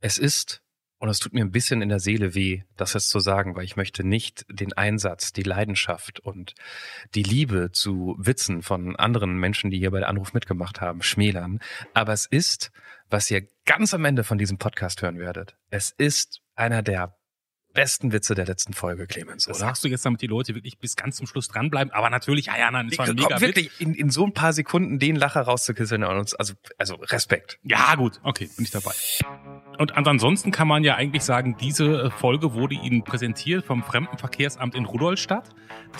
Es ist, und es tut mir ein bisschen in der Seele weh, das jetzt zu sagen, weil ich möchte nicht den Einsatz, die Leidenschaft und die Liebe zu Witzen von anderen Menschen, die hier bei der Anruf mitgemacht haben, schmälern. Aber es ist, was ihr ganz am Ende von diesem Podcast hören werdet. Es ist einer der besten Witze der letzten Folge, Clemens, Das oder? sagst du jetzt, damit die Leute wirklich bis ganz zum Schluss dranbleiben. Aber natürlich, ja, ja, nein, das war ein mega wirklich in, in so ein paar Sekunden den Lacher rauszukisseln und uns, also, also Respekt. Ja, gut, okay, bin ich dabei. Und ansonsten kann man ja eigentlich sagen, diese äh, Folge wurde Ihnen präsentiert vom Fremdenverkehrsamt in Rudolstadt.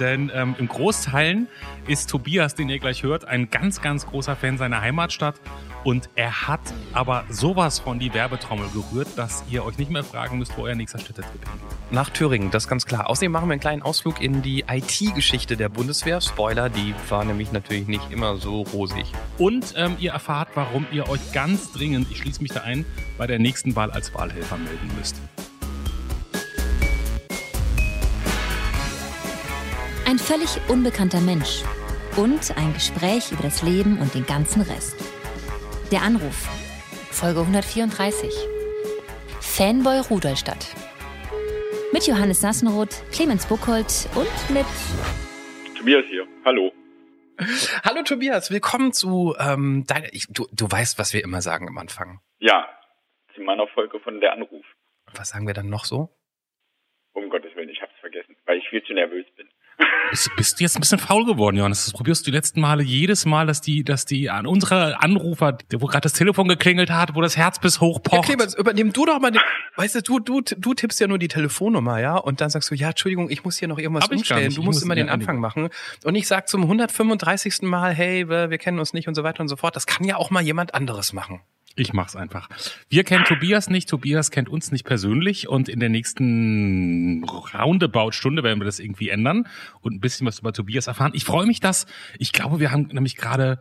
Denn ähm, im Großteilen ist Tobias, den ihr gleich hört, ein ganz, ganz großer Fan seiner Heimatstadt. Und er hat aber sowas von die Werbetrommel gerührt, dass ihr euch nicht mehr fragen müsst, wo euer nächster Städtetrip hingeht. Nach Thüringen, das ist ganz klar. Außerdem machen wir einen kleinen Ausflug in die IT-Geschichte der Bundeswehr. Spoiler, die war nämlich natürlich nicht immer so rosig. Und ähm, ihr erfahrt, warum ihr euch ganz dringend, ich schließe mich da ein, bei der nächsten Wahl als Wahlhelfer melden müsst. Ein völlig unbekannter Mensch und ein Gespräch über das Leben und den ganzen Rest. Der Anruf. Folge 134. Fanboy Rudolstadt. Mit Johannes Sassenroth, Clemens Buchholz und mit Tobias hier. Hallo. Hallo Tobias, willkommen zu ähm, deiner. Ich, du, du weißt, was wir immer sagen am Anfang. Ja, zu meiner Folge von der Anruf. Was sagen wir dann noch so? Um Gottes Willen, ich hab's vergessen, weil ich viel zu nervös bin. Bist, bist du jetzt ein bisschen faul geworden, Johannes? Das probierst du die letzten Male jedes Mal, dass die, dass die an unsere Anrufer, wo gerade das Telefon geklingelt hat, wo das Herz bis hoch Ja, pocht. Clemens, übernimm du doch mal den. Weißt du, du, du, du tippst ja nur die Telefonnummer, ja? Und dann sagst du, ja, Entschuldigung, ich muss hier noch irgendwas umstellen. Du musst muss- immer den ja, Anfang machen. Und ich sag zum 135. Mal, hey, wir, wir kennen uns nicht und so weiter und so fort. Das kann ja auch mal jemand anderes machen. Ich mach's einfach. Wir kennen Tobias nicht, Tobias kennt uns nicht persönlich und in der nächsten Roundabout-Stunde werden wir das irgendwie ändern und ein bisschen was über Tobias erfahren. Ich freue mich, dass, ich glaube, wir haben nämlich gerade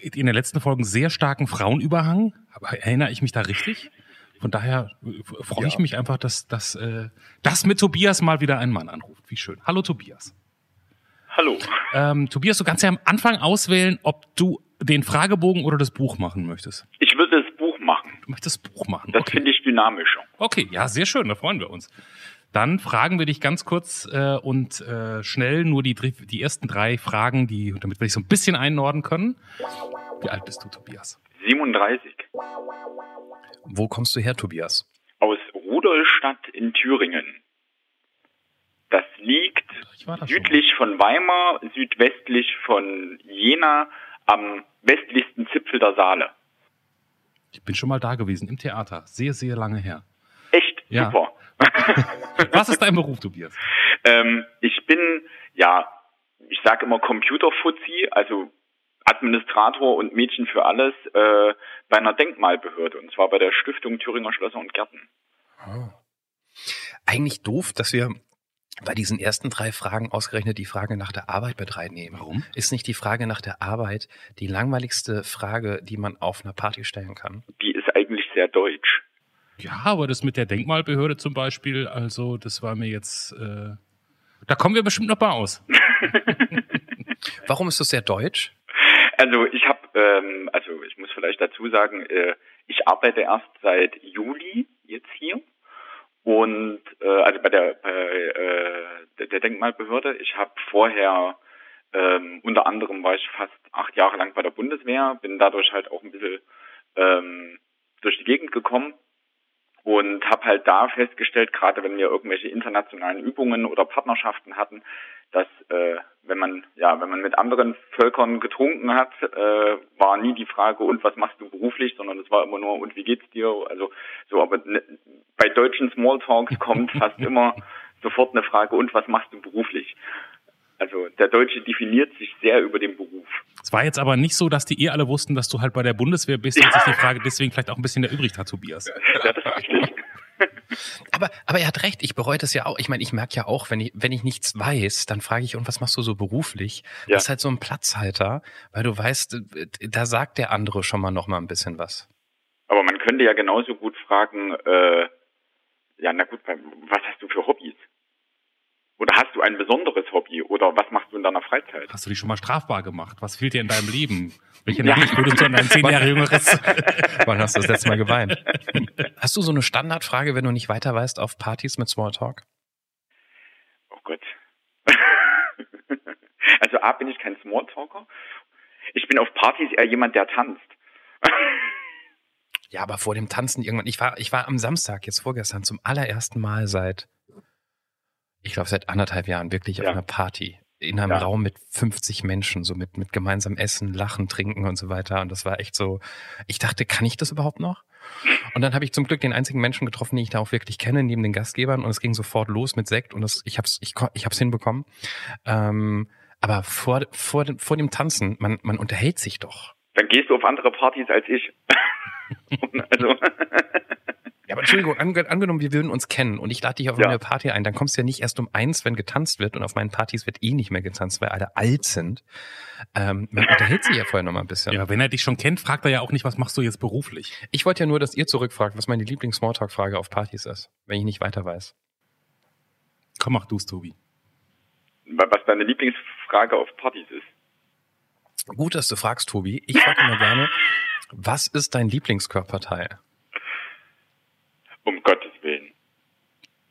in den letzten Folgen sehr starken Frauenüberhang. Erinnere ich mich da richtig? Von daher freue ich Ja. mich einfach, dass, dass, äh, dass mit Tobias mal wieder ein Mann anruft. Wie schön. Hallo Tobias. Hallo. Ähm, Tobias, du kannst ja am Anfang auswählen, ob du den Fragebogen oder das Buch machen möchtest. Ich würde das Buch machen. Du möchtest das Buch machen. Das okay. finde ich dynamischer. Okay, ja, sehr schön, da freuen wir uns. Dann fragen wir dich ganz kurz äh, und äh, schnell nur die, die ersten drei Fragen, die, damit wir dich so ein bisschen einnorden können. Wie alt bist du, Tobias? 37. Wo kommst du her, Tobias? Aus Rudolstadt in Thüringen. Das liegt War da schon. südlich von Weimar, südwestlich von Jena, am westlichsten Zipfel der Saale. Ich bin schon mal da gewesen, im Theater. Sehr, sehr lange her. Echt Ja. super. Was ist dein Beruf, Tobias? Ähm, ich bin, ja, ich sage immer Computerfuzzi, also Administrator und Mädchen für alles äh, bei einer Denkmalbehörde und zwar bei der Stiftung Thüringer Schlösser und Gärten. Eigentlich doof, dass wir bei diesen ersten drei Fragen ausgerechnet die Frage nach der Arbeit mit reinnehmen. Warum? Ist nicht die Frage nach der Arbeit die langweiligste Frage, die man auf einer Party stellen kann? Die ist eigentlich sehr deutsch. Ja, aber das mit der Denkmalbehörde zum Beispiel, also das war mir jetzt, äh, da kommen wir bestimmt noch mal aus. Warum ist das sehr deutsch? Also ich habe, ähm, also ich muss vielleicht dazu sagen, äh, ich arbeite erst seit Juli jetzt hier und äh, also bei der bei, äh, der, Denkmalbehörde. Ich habe vorher ähm, unter anderem war ich fast acht Jahre lang bei der Bundeswehr, bin dadurch halt auch ein bisschen ähm, durch die Gegend gekommen und habe halt da festgestellt, gerade wenn wir irgendwelche internationalen Übungen oder Partnerschaften hatten, dass äh, wenn man ja wenn man mit anderen Völkern getrunken hat, äh, war nie die Frage und was machst du beruflich, sondern es war immer nur und wie geht's dir? Also so, aber ne, bei deutschen Smalltalks kommt fast immer sofort eine Frage und was machst du beruflich? Also der Deutsche definiert sich sehr über den Beruf. Es war jetzt aber nicht so, dass die eh alle wussten, dass du halt bei der Bundeswehr bist und sich die Frage deswegen vielleicht auch ein bisschen erübrigt hat, Tobias. Ja, das ist richtig. Aber, aber er hat recht, ich bereue das ja auch. Ich meine, ich merke ja auch, wenn ich, wenn ich nichts weiß, dann frage ich, und was machst du so beruflich? Ja. Das ist halt so ein Platzhalter, weil du weißt, äh, da sagt der andere schon mal noch mal ein bisschen was. Aber man könnte ja genauso gut fragen, äh, ja, na gut, was hast du für Hobbys? Oder hast du ein besonderes Hobby? Oder was machst du in deiner Freizeit? Hast du dich schon mal strafbar gemacht? Was fehlt dir in deinem Leben? Welche Nachricht würdest du an dein zehn Jahre jüngeres? Wann hast du das letzte Mal geweint? Hast du so eine Standardfrage, wenn du nicht weiter weißt, auf Partys mit Smalltalk? Oh Gott. also A, bin ich kein Smalltalker. Ich bin auf Partys eher jemand, der tanzt. Ja, aber vor dem Tanzen irgendwann. Ich war, ich war am Samstag, jetzt vorgestern, zum allerersten Mal seit, ich glaube, seit anderthalb Jahren wirklich Ja. auf einer Party. In einem Ja. Raum mit 50 Menschen, so mit, mit gemeinsam Essen, Lachen, Trinken und so weiter. Und das war echt so, ich dachte, kann ich das überhaupt noch? Und dann habe ich zum Glück den einzigen Menschen getroffen, den ich da auch wirklich kenne, neben den Gastgebern. Und es ging sofort los mit Sekt und das, ich hab's, ich, ko- ich hab's hinbekommen. Ähm, aber vor, vor, dem- vor dem Tanzen, man, man unterhält sich doch. Dann gehst du auf andere Partys als ich. also, Ja, aber Entschuldigung, ange angenommen, wir würden uns kennen und ich lade dich auf Ja. eine Party ein, dann kommst du ja nicht erst um eins, wenn getanzt wird und auf meinen Partys wird eh nicht mehr getanzt, weil alle alt sind. Ähm, man unterhält sich ja vorher noch mal ein bisschen. Ja, wenn er dich schon kennt, fragt er ja auch nicht, was machst du jetzt beruflich? Ich wollte ja nur, dass ihr zurückfragt, was meine Lieblings-Smalltalk-Frage auf Partys ist, wenn ich nicht weiter weiß. Komm, mach du's, Tobi. was deine Lieblingsfrage auf Partys ist. Gut, dass du fragst, Tobi. Ich frage immer gerne, was ist dein Lieblingskörperteil? Um Gottes Willen.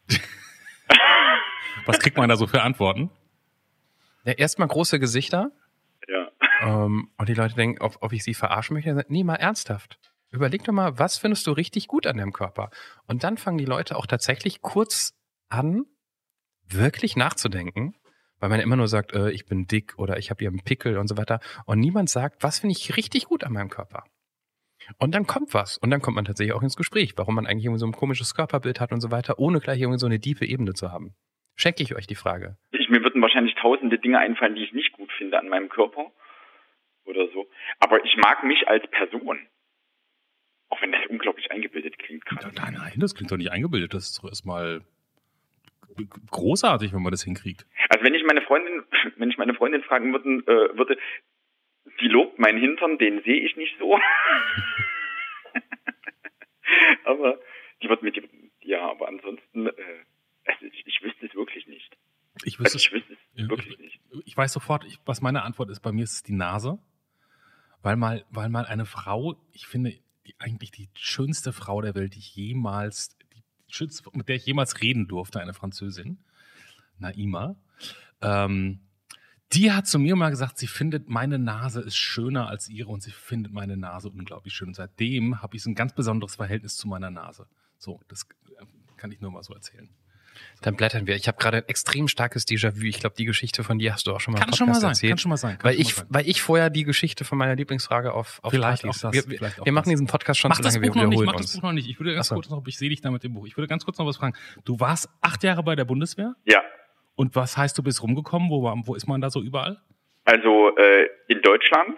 Was kriegt man da so für Antworten? Ja, erstmal große Gesichter Ja. ähm, und die Leute denken, ob, ob ich sie verarschen möchte. Nee, mal ernsthaft. Überleg doch mal, was findest du richtig gut an deinem Körper? Und dann fangen die Leute auch tatsächlich kurz an, wirklich nachzudenken, weil man immer nur sagt, äh, ich bin dick oder ich habe hier einen Pickel und so weiter. Und niemand sagt, was finde ich richtig gut an meinem Körper? Und dann kommt was. Und dann kommt man tatsächlich auch ins Gespräch, warum man eigentlich irgendwie so ein komisches Körperbild hat und so weiter, ohne gleich irgendwie so eine tiefe Ebene zu haben. Schenke ich euch die Frage. Ich, mir würden wahrscheinlich tausende Dinge einfallen, die ich nicht gut finde an meinem Körper. Oder so. Aber ich mag mich als Person. Auch wenn das unglaublich eingebildet klingt gerade. Nein, nein, das klingt doch nicht eingebildet. Das ist doch erstmal großartig, wenn man das hinkriegt. Also wenn ich meine Freundin, wenn ich meine Freundin fragen würden, äh, würde, die lobt meinen Hintern, den sehe ich nicht so. aber die wird mit dem, ja, aber ansonsten, äh, also ich, ich wüsste es wirklich nicht. Ich Also wüsste, ich wüsste es Ja, wirklich ich- nicht. ich weiß sofort, ich, was meine Antwort ist. Bei mir ist es die Nase. Weil mal, weil mal eine Frau, ich finde, die, eigentlich die schönste Frau der Welt, die ich jemals, die mit der ich jemals reden durfte, eine Französin, Naima, ähm, die hat zu mir mal gesagt, sie findet, meine Nase ist schöner als ihre und sie findet meine Nase unglaublich schön. Und seitdem habe ich so ein ganz besonderes Verhältnis zu meiner Nase. So, das äh, kann ich nur mal so erzählen. Dann blättern wir. Ich habe gerade ein extrem starkes Déjà-vu. Ich glaube, die Geschichte von dir hast du auch schon mal im Kann schon mal Podcast sein, erzählt. kann schon mal sein. kann Weil schon ich, mal sein. weil ich vorher die Geschichte von meiner Lieblingsfrage auf, auf Vielleicht Partys. auch das, Wir, wir, vielleicht auch wir machen das. diesen Podcast schon Mach zu das lange, wir Buch noch nicht, mach das uns. Buch noch nicht. Ich würde ganz Ach so. kurz noch, ich sehe dich da mit dem Buch. Ich würde ganz kurz noch was fragen. Du warst acht Jahre bei der Bundeswehr Ja, und was heißt, du bist rumgekommen? Wo, wo ist man da so überall? also äh, in Deutschland.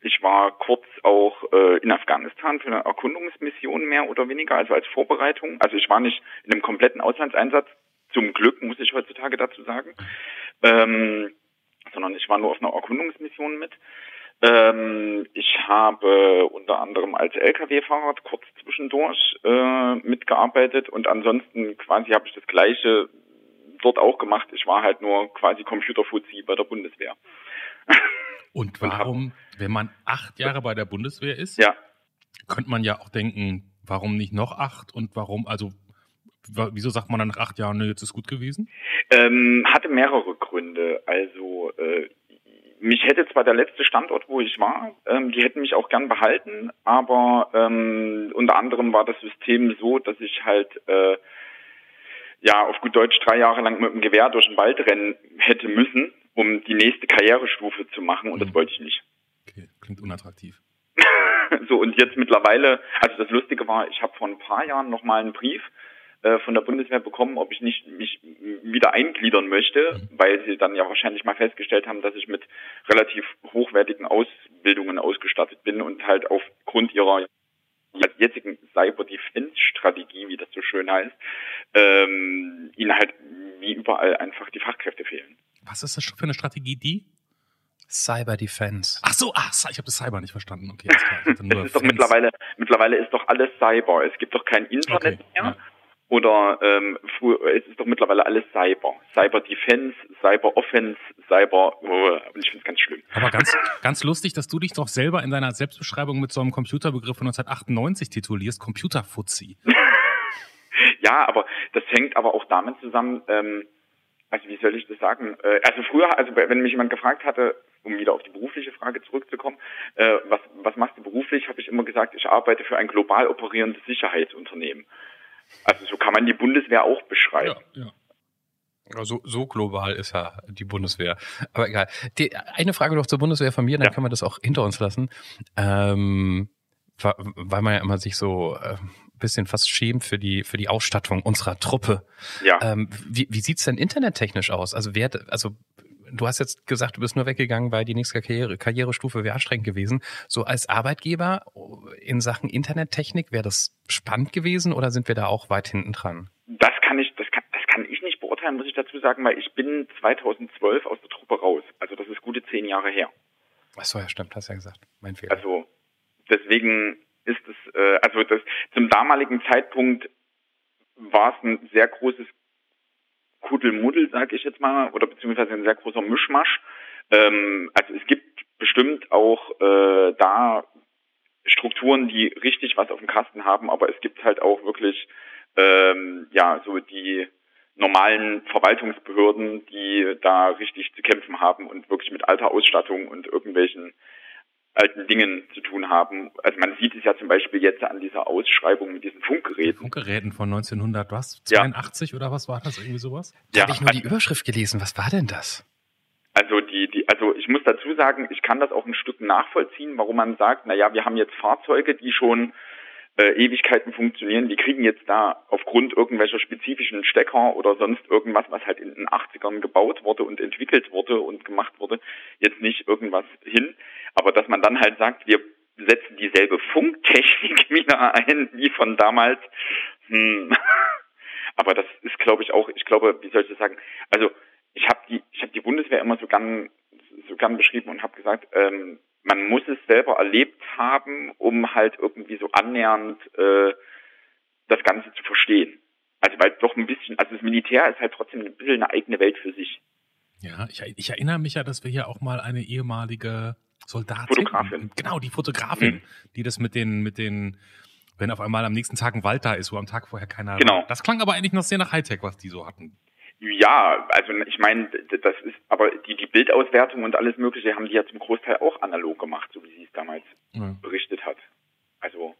Ich war kurz auch äh, in Afghanistan für eine Erkundungsmission mehr oder weniger, also als Vorbereitung. Also ich war nicht in einem kompletten Auslandseinsatz, zum Glück muss ich heutzutage dazu sagen, ähm, sondern ich war nur auf einer Erkundungsmission mit. Ähm, ich habe unter anderem als Lkw-Fahrer kurz zwischendurch äh, mitgearbeitet und ansonsten quasi habe ich das Gleiche dort auch gemacht. Ich war halt nur quasi Computerfuzzi bei der Bundeswehr. Und Und hab- warum, wenn man acht Jahre bei der Bundeswehr ist, Ja, könnte man ja auch denken, warum nicht noch acht und warum, also wieso sagt man dann nach acht Jahren, jetzt ist gut gewesen? ähm, hatte mehrere Gründe. Also äh, mich hätte zwar der letzte Standort, wo ich war, ähm, die hätten mich auch gern behalten, aber ähm, unter anderem war das System so, dass ich halt äh, ja auf gut Deutsch drei Jahre lang mit dem Gewehr durch den Wald rennen hätte müssen, um die nächste Karrierestufe zu machen und das Mhm. wollte ich nicht. Okay, klingt unattraktiv. so und jetzt mittlerweile, also das Lustige war, ich habe vor ein paar Jahren noch mal einen Brief äh, von der Bundeswehr bekommen, ob ich nicht mich wieder eingliedern möchte, weil sie dann ja wahrscheinlich mal festgestellt haben, dass ich mit relativ hochwertigen Ausbildungen ausgestattet bin und halt aufgrund ihrer jetzigen Cyber-Defense-Strategie, wie das so schön heißt, ähm, ihnen halt wie überall einfach die Fachkräfte fehlen. Was ist das für eine Strategie, die? Cyber Defense. Ach so, ach, ich habe das Cyber nicht verstanden. Okay, alles klar. Ist doch mittlerweile, mittlerweile ist doch alles Cyber. Es gibt doch kein Internet Okay, mehr. ja. Oder ähm, es ist doch mittlerweile alles Cyber. Cyber Defense, Cyber Offense, Cyber, oh, und ich finde es ganz schlimm. Aber ganz, ganz lustig, dass du dich doch selber in deiner Selbstbeschreibung mit so einem Computerbegriff von 1998 titulierst, Computerfuzzi. ja, aber das hängt aber auch damit zusammen, ähm, also wie soll ich das sagen? Äh, also früher, also wenn mich jemand gefragt hatte, um wieder auf die berufliche Frage zurückzukommen, äh, was, was machst du beruflich, habe ich immer gesagt, ich arbeite für ein global operierendes Sicherheitsunternehmen. Also so kann man die Bundeswehr auch beschreiben. Ja, ja. Also so global ist ja die Bundeswehr. Aber egal. Die, eine Frage noch zur Bundeswehr von mir, dann ja. kann man das auch hinter uns lassen. Ähm, weil man ja immer sich so äh, bisschen fast schämt für die für die Ausstattung unserer Truppe. Ja. Ähm, wie, wie sieht's denn internettechnisch aus? Also wer, also du hast jetzt gesagt, du bist nur weggegangen, weil die nächste Karriere, Karrierestufe wäre anstrengend gewesen. So als Arbeitgeber in Sachen Internettechnik, wäre das spannend gewesen oder sind wir da auch weit hinten dran? Das kann ich, das kann, das kann ich nicht beurteilen, muss ich dazu sagen, weil ich bin 2012 aus der Truppe raus. Also das ist gute zehn Jahre her. Ach so, ja, stimmt, hast ja gesagt. Mein Fehler. Also deswegen ist es, äh, also das zum damaligen Zeitpunkt war es ein sehr großes Kuddelmuddel, sag ich jetzt mal, oder beziehungsweise ein sehr großer Mischmasch. Ähm, also es gibt bestimmt auch äh, da Strukturen, die richtig was auf dem Kasten haben, aber es gibt halt auch wirklich ähm, ja so die normalen Verwaltungsbehörden, die da richtig zu kämpfen haben und wirklich mit alter Ausstattung und irgendwelchen alten Dingen zu tun haben. Also man sieht es ja zum Beispiel jetzt an dieser Ausschreibung mit diesen Funkgeräten. Funkgeräten von 1900 was? 82 ja. oder was war das? Irgendwie sowas? Da ja, habe ich nur die Überschrift gelesen. Was war denn das? Also die, die, also ich muss dazu sagen, ich kann das auch ein Stück nachvollziehen, warum man sagt, na ja, wir haben jetzt Fahrzeuge, die schon äh, Ewigkeiten funktionieren, die kriegen jetzt da aufgrund irgendwelcher spezifischen Stecker oder sonst irgendwas, was halt in den 80ern gebaut wurde und entwickelt wurde und gemacht wurde, jetzt nicht irgendwas hin. Aber dass man dann halt sagt, wir setzen dieselbe Funktechnik wieder ein wie von damals, hm. aber das ist, glaube ich, auch, ich glaube, wie soll ich das sagen, also ich habe die, ich habe die Bundeswehr immer so gern, so gern beschrieben und habe gesagt, ähm, man muss es selber erlebt haben, um halt irgendwie so annähernd äh, das Ganze zu verstehen. Also weil doch ein bisschen, also das Militär ist halt trotzdem ein bisschen eine eigene Welt für sich. Ja, ich, ich erinnere mich ja, dass wir hier auch mal eine ehemalige Soldatin, Fotografin. genau, die Fotografin, mhm. die das mit den, mit den, wenn auf einmal am nächsten Tag ein Wald da ist, wo am Tag vorher keiner genau. War. Das klang aber eigentlich noch sehr nach Hightech, was die so hatten. Ja, also ich meine, das ist, aber die, die Bildauswertung und alles Mögliche haben die ja zum Großteil auch analog gemacht, so wie sie es damals ja. berichtet hat. Also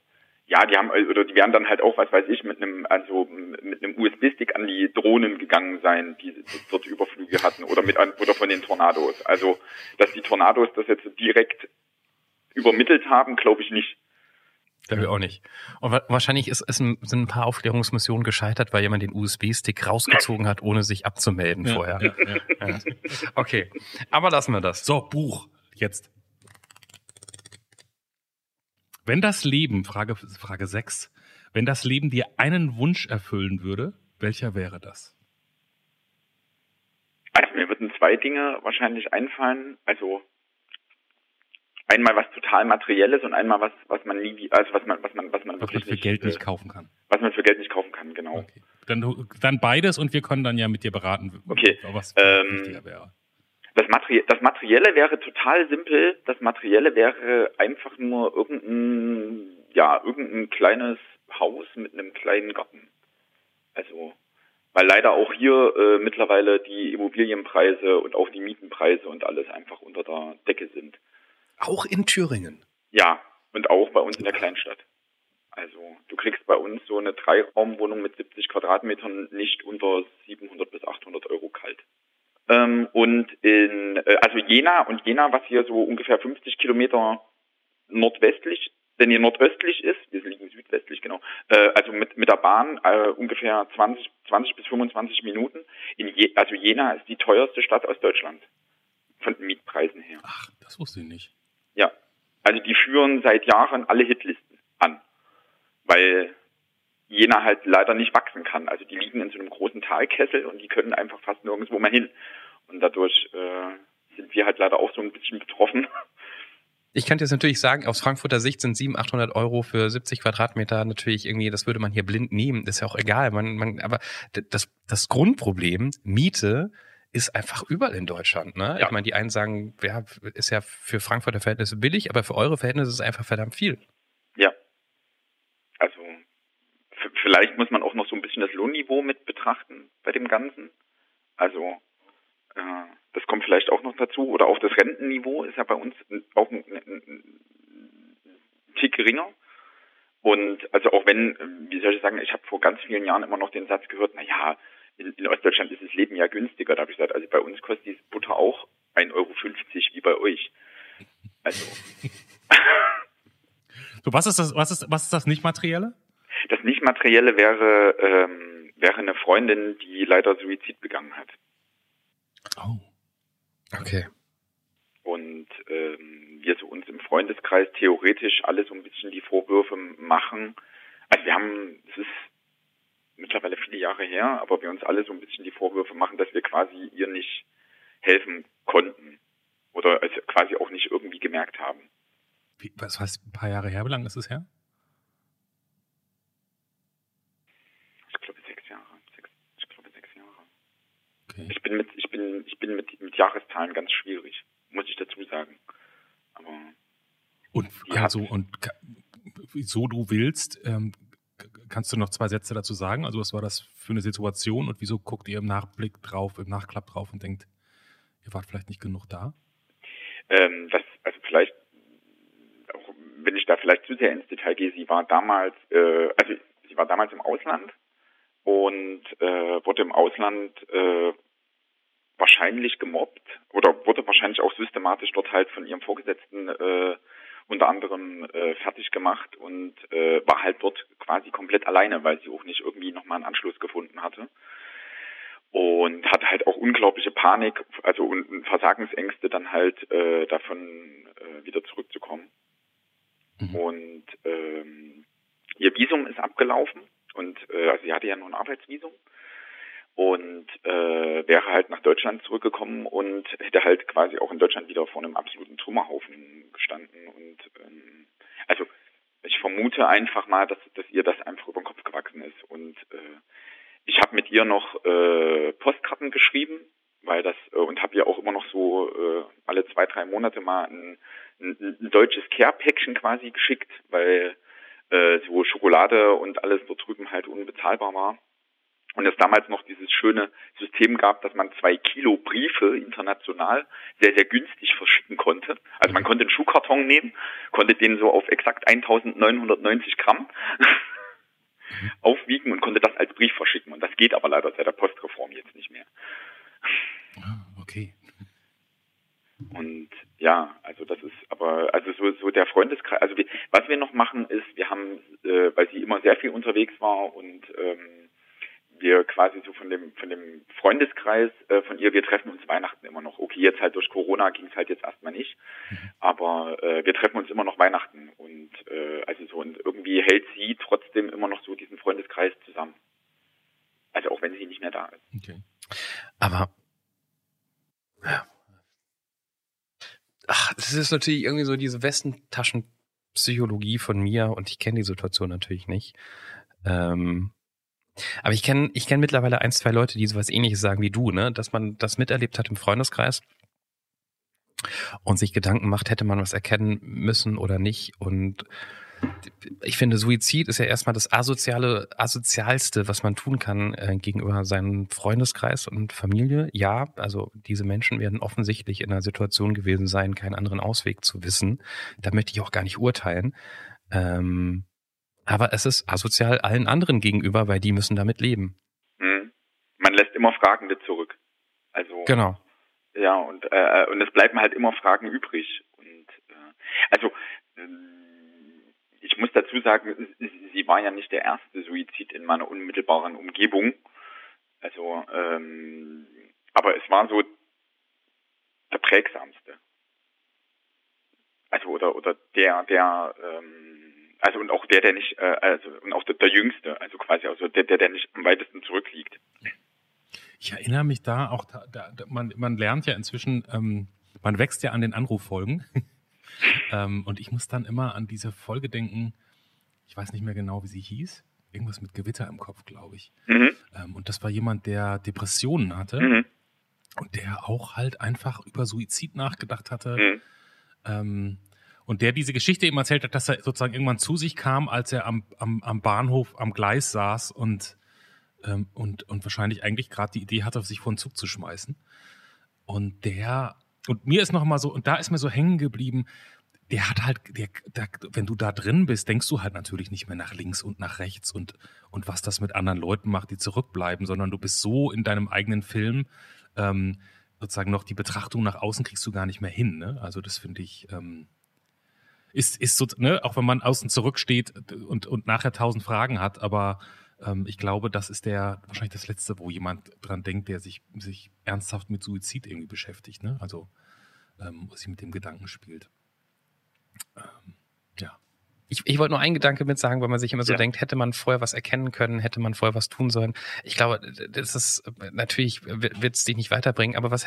ja, die haben oder die werden dann halt auch, was weiß ich, mit einem also mit einem USB-Stick an die Drohnen gegangen sein, die dort Überflüge hatten oder mit oder von den Tornados. Also dass die Tornados das jetzt direkt übermittelt haben, glaube ich nicht. Glaube ich auch nicht. Und wahrscheinlich ist, ist ein, sind ein paar Aufklärungsmissionen gescheitert, weil jemand den USB-Stick rausgezogen hat, ohne sich abzumelden ja, vorher. Ja, ja, ja. Okay, aber lassen wir das. So, Buch, jetzt. Wenn das Leben, Frage, Frage 6, wenn das Leben dir einen Wunsch erfüllen würde, welcher wäre das? Also mir würden zwei Dinge wahrscheinlich einfallen. Also einmal was total materielles und einmal was was man nie also was man was man was man was wirklich man für Geld nicht äh, kaufen kann. Was man für Geld nicht kaufen kann, genau. Okay. Dann dann beides und wir können dann ja mit dir beraten, okay. was ähm, wichtiger wäre. Das, Materi das Materielle wäre total simpel. Das Materielle wäre einfach nur irgendein ja irgendein kleines Haus mit einem kleinen Garten. Also weil leider auch hier äh, mittlerweile die Immobilienpreise und auch die Mietenpreise und alles einfach unter der Decke sind. Auch in Thüringen? Ja, und auch bei uns in der Kleinstadt. Also du kriegst bei uns so eine Dreiraumwohnung mit 70 Quadratmetern nicht unter 700 bis 800 Euro kalt. Ähm, und in, äh, also Jena und Jena, was hier so ungefähr 50 Kilometer nordwestlich, wenn ihr nordöstlich ist, wir liegen südwestlich genau, äh, also mit, mit der Bahn äh, ungefähr 20, 20 bis 25 Minuten. In Je also Jena ist die teuerste Stadt aus Deutschland von den Mietpreisen her. Ach, das wusste ich nicht. Ja, also die führen seit Jahren alle Hitlisten an, weil Jena halt leider nicht wachsen kann. Also die liegen in so einem großen Talkessel und die können einfach fast nirgendwo mehr hin. Und dadurch äh, sind wir halt leider auch so ein bisschen betroffen. Ich kann jetzt natürlich sagen, aus Frankfurter Sicht sind 700, 800 Euro für 70 Quadratmeter natürlich irgendwie, das würde man hier blind nehmen, ist ja auch egal. Man, man, aber das, das Grundproblem, Miete, ist einfach überall in Deutschland. Ne? Ja. Ich meine, die einen sagen, ja, ist ja für Frankfurter Verhältnisse billig, aber für eure Verhältnisse ist es einfach verdammt viel. Ja. Also vielleicht muss man auch noch so ein bisschen das Lohnniveau mit betrachten bei dem Ganzen. Also äh, das kommt vielleicht auch noch dazu. Oder auch das Rentenniveau ist ja bei uns auch ein, ein, ein Tick geringer. Und also auch wenn, wie soll ich sagen, ich habe vor ganz vielen Jahren immer noch den Satz gehört, na ja, in, Ostdeutschland ist das Leben ja günstiger. Da habe ich gesagt, also bei uns kostet die Butter auch 1,50 Euro wie bei euch. Also. so, was ist das, was ist, was ist das Nicht-Materielle? Das Nicht-Materielle wäre, ähm, wäre eine Freundin, die leider Suizid begangen hat. Oh. Okay. Und ähm, wir so uns im Freundeskreis theoretisch alle so ein bisschen die Vorwürfe machen. Also wir haben, es ist mittlerweile viele Jahre her, aber wir uns alle so ein bisschen die Vorwürfe machen, dass wir quasi ihr nicht helfen konnten oder es quasi auch nicht irgendwie gemerkt haben. Wie, was heißt ein paar Jahre her? Wie lange ist es her? Ich glaube sechs Jahre. Sechs, ich glaube sechs Jahre. Okay. Ich bin mit ich bin ich bin mit mit Jahreszahlen ganz schwierig, muss ich dazu sagen. Aber und also und so du willst, ähm, Kannst du noch zwei Sätze dazu sagen? Also was war das für eine Situation und wieso guckt ihr im Nachblick drauf, im Nachklapp drauf und denkt, ihr wart vielleicht nicht genug da? Ähm, das, also vielleicht, auch wenn ich da vielleicht zu sehr ins Detail gehe, sie war damals, äh, also sie war damals im Ausland und äh, wurde im Ausland äh, wahrscheinlich gemobbt oder wurde wahrscheinlich auch systematisch dort halt von ihrem Vorgesetzten äh, unter anderem äh, fertig gemacht und äh, war halt dort quasi komplett alleine, weil sie auch nicht irgendwie nochmal einen Anschluss gefunden hatte. Und hatte halt auch unglaubliche Panik, also und Versagensängste dann halt äh, davon äh, wieder zurückzukommen. Mhm. Und ähm, ihr Visum ist abgelaufen und äh, also sie hatte ja nur ein Arbeitsvisum und äh, wäre halt nach Deutschland zurückgekommen und hätte halt quasi auch in Deutschland wieder vor einem absoluten Trümmerhaufen gestanden. Und ähm, also ich vermute einfach mal, dass, dass ihr das einfach über den Kopf gewachsen ist. Und äh, ich habe mit ihr noch äh, Postkarten geschrieben, weil das äh, und habe ihr auch immer noch so äh, alle zwei drei Monate mal ein, ein, ein deutsches Care-Päckchen quasi geschickt, weil äh, so Schokolade und alles dort drüben halt unbezahlbar war und es damals noch dieses schöne System gab, dass man zwei Kilo Briefe international sehr, sehr günstig verschicken konnte. Also man konnte einen Schuhkarton nehmen, konnte den so auf exakt 1990 Gramm aufwiegen und konnte das als Brief verschicken. Und das geht aber leider seit der Postreform jetzt nicht mehr. Ah, okay. Und ja, also das ist aber also so so der Freundeskreis. Also wir, was wir noch machen ist, wir haben, äh, weil sie immer sehr viel unterwegs war und ähm, von dem von dem Freundeskreis äh, von ihr, wir treffen uns Weihnachten immer noch. Okay, jetzt halt durch Corona ging es halt jetzt erstmal nicht, mhm. aber äh, wir treffen uns immer noch Weihnachten und äh, also so und irgendwie hält sie trotzdem immer noch so diesen Freundeskreis zusammen. Also auch wenn sie nicht mehr da ist. Okay. Aber ja. Ach, das ist natürlich irgendwie so diese Westentaschenpsychologie von mir und ich kenne die Situation natürlich nicht. Ähm, aber ich kenne ich kenn mittlerweile ein, zwei Leute, die sowas ähnliches sagen wie du, ne? Dass man das miterlebt hat im Freundeskreis und sich Gedanken macht, hätte man was erkennen müssen oder nicht. Und ich finde, Suizid ist ja erstmal das asoziale, asozialste, was man tun kann äh, gegenüber seinem Freundeskreis und Familie. Ja, also diese Menschen werden offensichtlich in einer Situation gewesen sein, keinen anderen Ausweg zu wissen. Da möchte ich auch gar nicht urteilen. Ähm, aber es ist asozial allen anderen gegenüber, weil die müssen damit leben. Mhm. Man lässt immer Fragende zurück. Also genau. Ja und äh, und es bleiben halt immer Fragen übrig. Und äh, also äh, ich muss dazu sagen, sie war ja nicht der erste Suizid in meiner unmittelbaren Umgebung. Also ähm, aber es war so der prägsamste. Also oder oder der der ähm, also und auch der, der nicht, äh, also und auch der, der Jüngste, also quasi also der, der, der nicht am weitesten zurückliegt. Ich erinnere mich da auch, da, da, man, man lernt ja inzwischen, ähm, man wächst ja an den Anruffolgen. Ähm, und ich muss dann immer an diese Folge denken, ich weiß nicht mehr genau, wie sie hieß. Irgendwas mit Gewitter im Kopf, glaube ich. Mhm. Ähm, und das war jemand, der Depressionen hatte Mhm. und der auch halt einfach über Suizid nachgedacht hatte. Mhm. Und der diese Geschichte eben erzählt hat, dass er sozusagen irgendwann zu sich kam, als er am, am, am Bahnhof am Gleis saß und, ähm, und, und wahrscheinlich eigentlich gerade die Idee hatte, sich vor den Zug zu schmeißen. Und der, und mir ist noch mal so, und da ist mir so hängen geblieben, der hat halt, der, der, wenn du da drin bist, denkst du halt natürlich nicht mehr nach links und nach rechts und, und was das mit anderen Leuten macht, die zurückbleiben, sondern du bist so in deinem eigenen Film, ähm, sozusagen noch die Betrachtung nach außen kriegst du gar nicht mehr hin. Ne? Also das finde ich, ähm, ist, ist so, ne, auch wenn man außen zurücksteht und, und nachher tausend Fragen hat, aber ähm, ich glaube, das ist der wahrscheinlich das Letzte, wo jemand dran denkt, der sich, sich ernsthaft mit Suizid irgendwie beschäftigt, ne? Also ähm, sich mit dem Gedanken spielt. Ich, ich wollte nur einen Gedanke mit sagen, weil man sich immer so Ja. denkt, hätte man vorher was erkennen können, hätte man vorher was tun sollen. Ich glaube, das ist natürlich wird es dich nicht weiterbringen, aber was,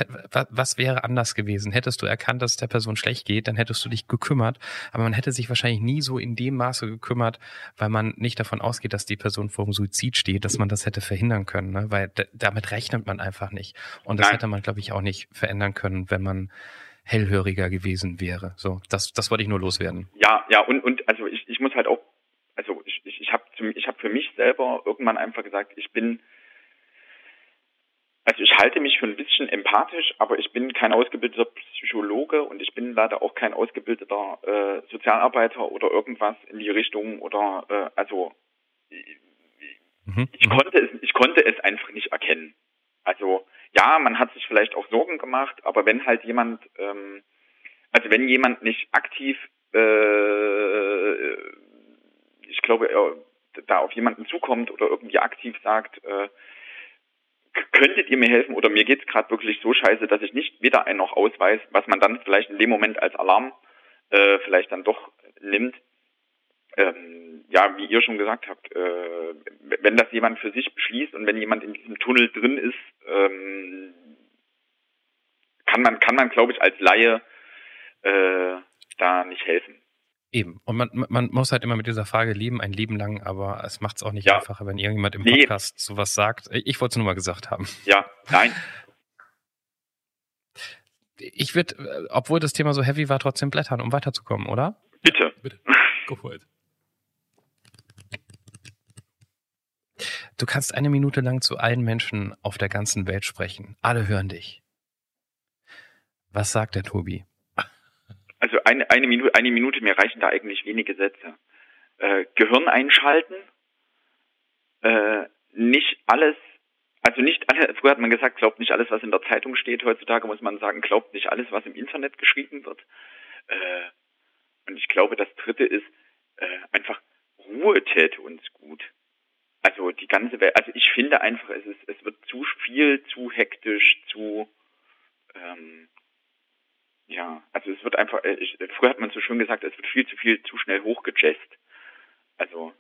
was wäre anders gewesen? Hättest du erkannt, dass es der Person schlecht geht, dann hättest du dich gekümmert, aber man hätte sich wahrscheinlich nie so in dem Maße gekümmert, weil man nicht davon ausgeht, dass die Person vor dem Suizid steht, dass man das hätte verhindern können, ne? weil damit rechnet man einfach nicht. Und das Nein. hätte man, glaube ich, auch nicht verändern können, wenn man hellhöriger gewesen wäre. So, das, das wollte ich nur loswerden. Ja, ja, und, und also ich, ich muss halt auch, also ich, ich, ich habe ich hab für mich selber irgendwann einfach gesagt, ich bin, also ich halte mich für ein bisschen empathisch, aber ich bin kein ausgebildeter Psychologe und ich bin leider auch kein ausgebildeter äh, Sozialarbeiter oder irgendwas in die Richtung oder äh, also Mhm. ich konnte es, ich konnte es einfach nicht erkennen. Also ja, man hat sich vielleicht auch Sorgen gemacht, aber wenn halt jemand, ähm, also wenn jemand nicht aktiv, äh, ich glaube, er da auf jemanden zukommt oder irgendwie aktiv sagt, äh, könntet ihr mir helfen oder mir geht's gerade wirklich so scheiße, dass ich nicht weder einen noch ausweis, was man dann vielleicht in dem Moment als Alarm äh, vielleicht dann doch nimmt. Ähm, ja, wie ihr schon gesagt habt, äh, wenn das jemand für sich beschließt und wenn jemand in diesem Tunnel drin ist, ähm, kann man, kann man, glaube ich, als Laie äh, da nicht helfen. Eben. Und man, man muss halt immer mit dieser Frage leben, ein Leben lang, aber es macht es auch nicht Ja. einfacher, wenn irgendjemand im Nee. Podcast sowas sagt. Ich wollte es nur mal gesagt haben. Ja, nein, Ich würde, obwohl das Thema so heavy war, trotzdem blättern, um weiterzukommen, oder? bitte. Bitte. Go for it. Du kannst eine Minute lang zu allen Menschen auf der ganzen Welt sprechen. Alle hören dich. Was sagt der Tobi? Also eine, eine, Minute, eine Minute, mir reichen da eigentlich wenige Sätze. Äh, Gehirn einschalten, äh, nicht alles, also nicht alle, früher hat man gesagt, glaubt nicht alles, was in der Zeitung steht. Heutzutage muss man sagen, glaubt nicht alles, was im Internet geschrieben wird. Äh, und ich glaube, das dritte ist, äh, einfach Ruhe täte uns gut. Also die ganze Welt, also ich finde einfach, es ist, es wird zu viel, zu hektisch, zu, ähm, ja, also es wird einfach, äh, ich, früher hat man so schön gesagt, es wird viel zu viel zu schnell hochgejazzt. Also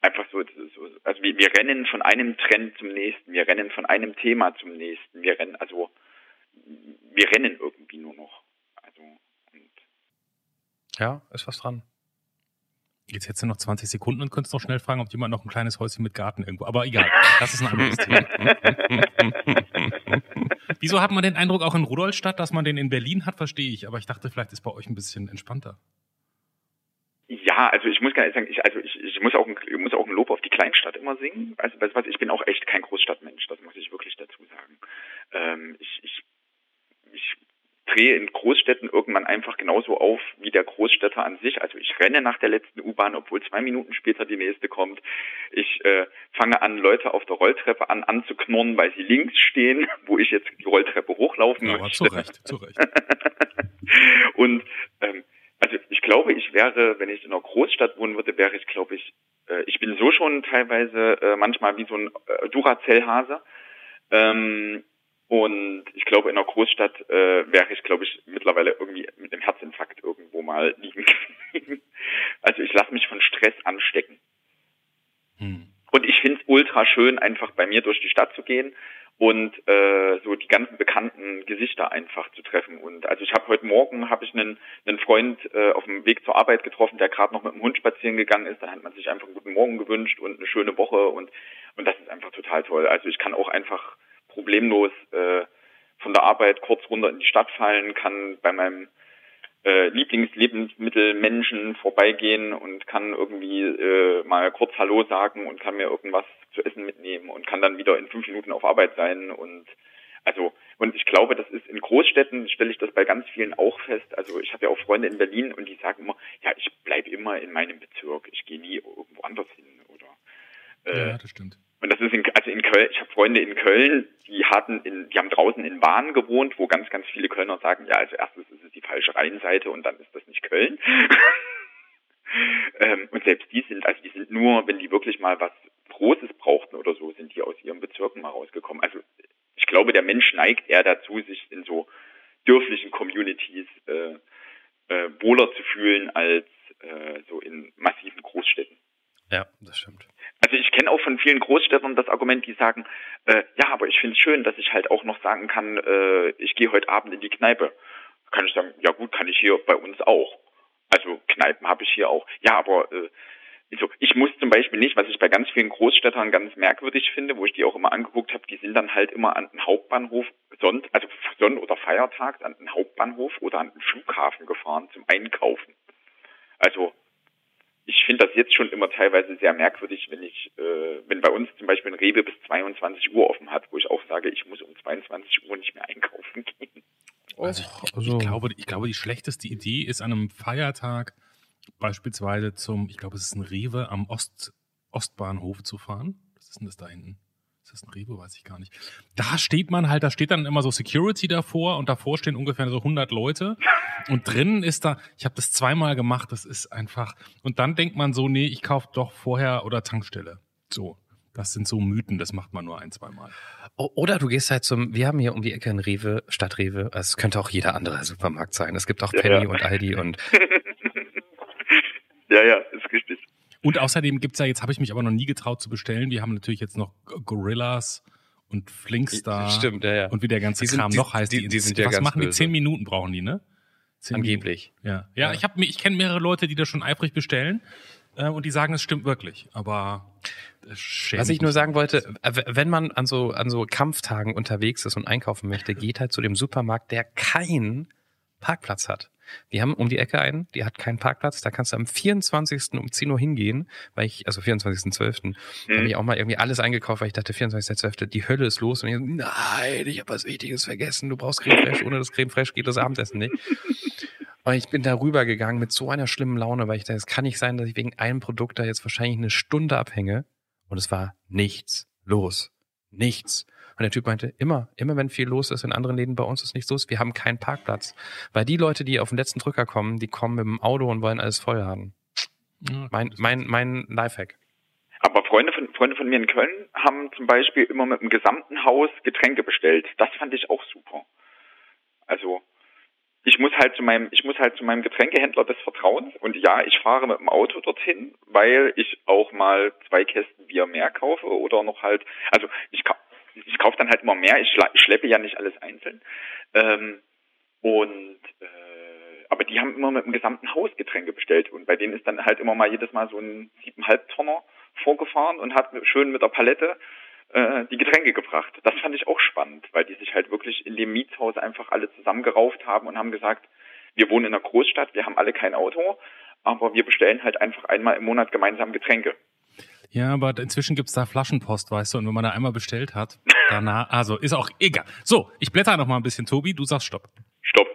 einfach so, so also wir, wir rennen von einem Trend zum nächsten, wir rennen von einem Thema zum nächsten, wir rennen, also wir rennen irgendwie nur noch. Also und Ja, ist was dran. Jetzt hättest du noch 20 Sekunden und könntest noch schnell fragen, ob jemand noch ein kleines Häuschen mit Garten irgendwo. Aber egal, das ist ein anderes Thema. Wieso hat man den Eindruck auch in Rudolstadt, dass man den in Berlin hat, verstehe ich. Aber ich dachte, vielleicht ist bei euch ein bisschen entspannter. Ja, also ich muss gar nicht sagen, ich, also ich, ich muss auch ein, ich muss auch ein Lob auf die Kleinstadt immer singen. Also weißt du was, ich bin auch echt kein Großstadtmensch, das muss ich wirklich dazu sagen. Ähm, ich, ich, ich drehe in Großstädten irgendwann einfach genauso auf wie der Großstädter an sich. Also ich renne nach der letzten U-Bahn, obwohl zwei Minuten später die nächste kommt. Ich äh, fange an, Leute auf der Rolltreppe an anzuknurren, weil sie links stehen, wo ich jetzt die Rolltreppe hochlaufen Aber möchte. zu Recht, zu Recht. Und ähm, also ich glaube, ich wäre, wenn ich in einer Großstadt wohnen würde, wäre ich, glaube ich, äh, ich bin so schon teilweise äh, manchmal wie so ein äh, Duracell-Hase. Ähm, und ich glaube, in einer Großstadt äh, wäre ich, glaube ich, mittlerweile irgendwie mit einem Herzinfarkt irgendwo mal liegen. Also ich lasse mich von Stress anstecken. Hm. Und ich finde es ultra schön, einfach bei mir durch die Stadt zu gehen und äh, so die ganzen bekannten Gesichter einfach zu treffen. Und also ich habe heute Morgen habe ich einen, einen Freund äh, auf dem Weg zur Arbeit getroffen, der gerade noch mit dem Hund spazieren gegangen ist. Dann hat man sich einfach einen guten Morgen gewünscht und eine schöne Woche und und das ist einfach total toll. Also ich kann auch einfach problemlos äh, von der Arbeit kurz runter in die Stadt fallen, kann bei meinem äh, Lieblingslebensmittelmenschen vorbeigehen und kann irgendwie äh, mal kurz Hallo sagen und kann mir irgendwas zu essen mitnehmen und kann dann wieder in fünf Minuten auf Arbeit sein und also und ich glaube, das ist in Großstädten stelle ich das bei ganz vielen auch fest. Also ich habe ja auch Freunde in Berlin und die sagen immer, ja, ich bleibe immer in meinem Bezirk, ich gehe nie irgendwo anders hin oder äh, ja, das stimmt. Und das ist in, also in Köln, ich habe Freunde in Köln, die hatten in, die haben draußen in Bahn gewohnt, wo ganz, ganz viele Kölner sagen, ja, also erstens ist es die falsche Rheinseite und dann ist das nicht Köln. ähm, und selbst die sind, also die sind nur, wenn die wirklich mal was Großes brauchten oder so, sind die aus ihren Bezirken mal rausgekommen. Also ich glaube, der Mensch neigt eher dazu, sich in so dörflichen Communities äh, äh, wohler zu fühlen als äh, so in massiven Großstädten. Ja, das stimmt. Also ich kenne auch von vielen Großstädtern das Argument, die sagen, äh, ja, aber ich finde es schön, dass ich halt auch noch sagen kann, äh, ich gehe heute Abend in die Kneipe. Kann ich sagen, ja gut, kann ich hier bei uns auch. Also Kneipen habe ich hier auch. Ja, aber äh, so, ich muss zum Beispiel nicht, was ich bei ganz vielen Großstädtern ganz merkwürdig finde, wo ich die auch immer angeguckt habe, die sind dann halt immer an den Hauptbahnhof, Sonn also Sonn- oder Feiertags an den Hauptbahnhof oder an den Flughafen gefahren zum Einkaufen. Also ich finde das jetzt schon immer teilweise sehr merkwürdig, wenn ich, äh, wenn bei uns zum Beispiel ein Rewe bis 22 Uhr offen hat, wo ich auch sage, ich muss um 22 Uhr nicht mehr einkaufen gehen. Also ich, also ich, glaube, ich glaube, die schlechteste Idee ist an einem Feiertag beispielsweise zum, ich glaube, es ist ein Rewe am Ost, Ostbahnhof zu fahren. Was ist denn das da hinten? Ist das ein Rewe? Weiß ich gar nicht. Da steht man halt, da steht dann immer so Security davor und davor stehen ungefähr so 100 Leute und drinnen ist da, ich habe das zweimal gemacht, das ist einfach, und dann denkt man so, nee, ich kaufe doch vorher oder Tankstelle. So. Das sind so Mythen, das macht man nur ein, zwei Mal. Oder du gehst halt zum, wir haben hier um die Ecke ein Rewe, Stadtrewe, also es könnte auch jeder andere Supermarkt sein. Es gibt auch Penny ja. und Aldi und. ja, ja, ist richtig. Und außerdem gibt's ja, jetzt habe ich mich aber noch nie getraut zu bestellen. Wir haben natürlich jetzt noch Gorillas und Flinkstar. Stimmt, ja, ja. Und wie der ganze sind, Kram die, noch heißt. Die, die, die sind ja Was machen böse. die? Zehn Minuten brauchen die, ne? Zehn Angeblich. Ja, ja, ja. ich habe ich kenne mehrere Leute, die das schon eifrig bestellen äh, und die sagen, es stimmt wirklich. Aber was ich nur sagen wollte, wenn man an so an so Kampftagen unterwegs ist und einkaufen möchte, geht halt zu dem Supermarkt, der keinen Parkplatz hat. Wir haben um die Ecke einen, die hat keinen Parkplatz. Da kannst du am 24. um 10 Uhr hingehen, weil ich, also 24.12. Mhm. Da habe ich auch mal irgendwie alles eingekauft, weil ich dachte, 24.12. die Hölle ist los. Und ich, nein, ich habe was Wichtiges vergessen. Du brauchst Creme Fraiche. Ohne das Creme Fraiche geht das Abendessen nicht. Und ich bin da rübergegangen mit so einer schlimmen Laune, weil ich dachte, es kann nicht sein, dass ich wegen einem Produkt da jetzt wahrscheinlich eine Stunde abhänge. Und es war nichts los. Nichts. Und der Typ meinte, immer, immer wenn viel los ist in anderen Läden, bei uns ist nichts los, wir haben keinen Parkplatz. Weil die Leute, die auf den letzten Drücker kommen, die kommen mit dem Auto und wollen alles voll haben. Ja, mein, mein, mein Lifehack. Aber Freunde von, Freunde von mir in Köln haben zum Beispiel immer mit dem gesamten Haus Getränke bestellt. Das fand ich auch super. Also, ich muss halt zu meinem, ich muss halt zu meinem Getränkehändler des Vertrauens und ja, ich fahre mit dem Auto dorthin, weil ich auch mal zwei Kästen Bier mehr kaufe oder noch halt, also ich, ich kaufe dann halt immer mehr, ich, schleppe ja nicht alles einzeln. Ähm, und äh, aber die haben immer mit dem gesamten Haus Getränke bestellt und bei denen ist dann halt immer mal jedes Mal so ein siebeneinhalb Tonner vorgefahren und hat schön mit der Palette äh, die Getränke gebracht. Das fand ich auch spannend, weil die sich halt wirklich in dem Mietshaus einfach alle zusammengerauft haben und haben gesagt, wir wohnen in einer Großstadt, wir haben alle kein Auto, aber wir bestellen halt einfach einmal im Monat gemeinsam Getränke. Ja, aber inzwischen gibt's da Flaschenpost, weißt du, und wenn man da einmal bestellt hat, danach, also ist auch egal. So, ich blätter noch mal ein bisschen, Tobi, du sagst Stopp. Stopp.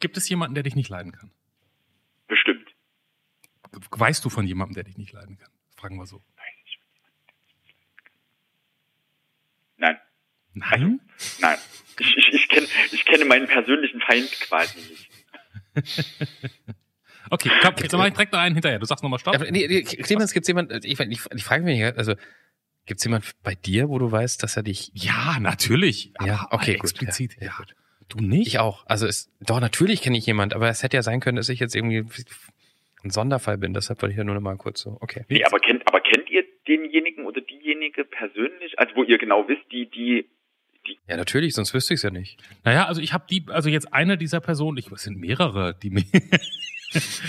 Gibt es jemanden, der dich nicht leiden kann? Bestimmt. Weißt du von jemandem, der dich nicht leiden kann? Fragen wir so. Nein. Nein? Also, nein. Ich, ich, ich, kenne, ich kenne meinen persönlichen Feind quasi nicht. Okay, komm, jetzt mach ich direkt noch einen hinterher. Du sagst nochmal Stopp. nee, nee, Clemens, gibt's jemand, ich, ich, ich frage mich, also, gibt's jemand bei dir, wo du weißt, dass er dich... Ja, natürlich. Ja, okay, gut. Explizit, ja, ja. Gut. Du nicht? Ich auch. Also es, doch, natürlich kenne ich jemand, aber es hätte ja sein können, dass ich jetzt irgendwie ein Sonderfall bin. Deshalb wollte ich ja nur noch mal kurz so, okay. Nee, aber kennt, aber kennt ihr denjenigen oder die diejenige persönlich, also wo ihr genau wisst, die, die, die. Ja, natürlich, sonst wüsste ich es ja nicht. Naja, also ich habe die, also jetzt eine dieser Personen, ich, es sind mehrere, die mir.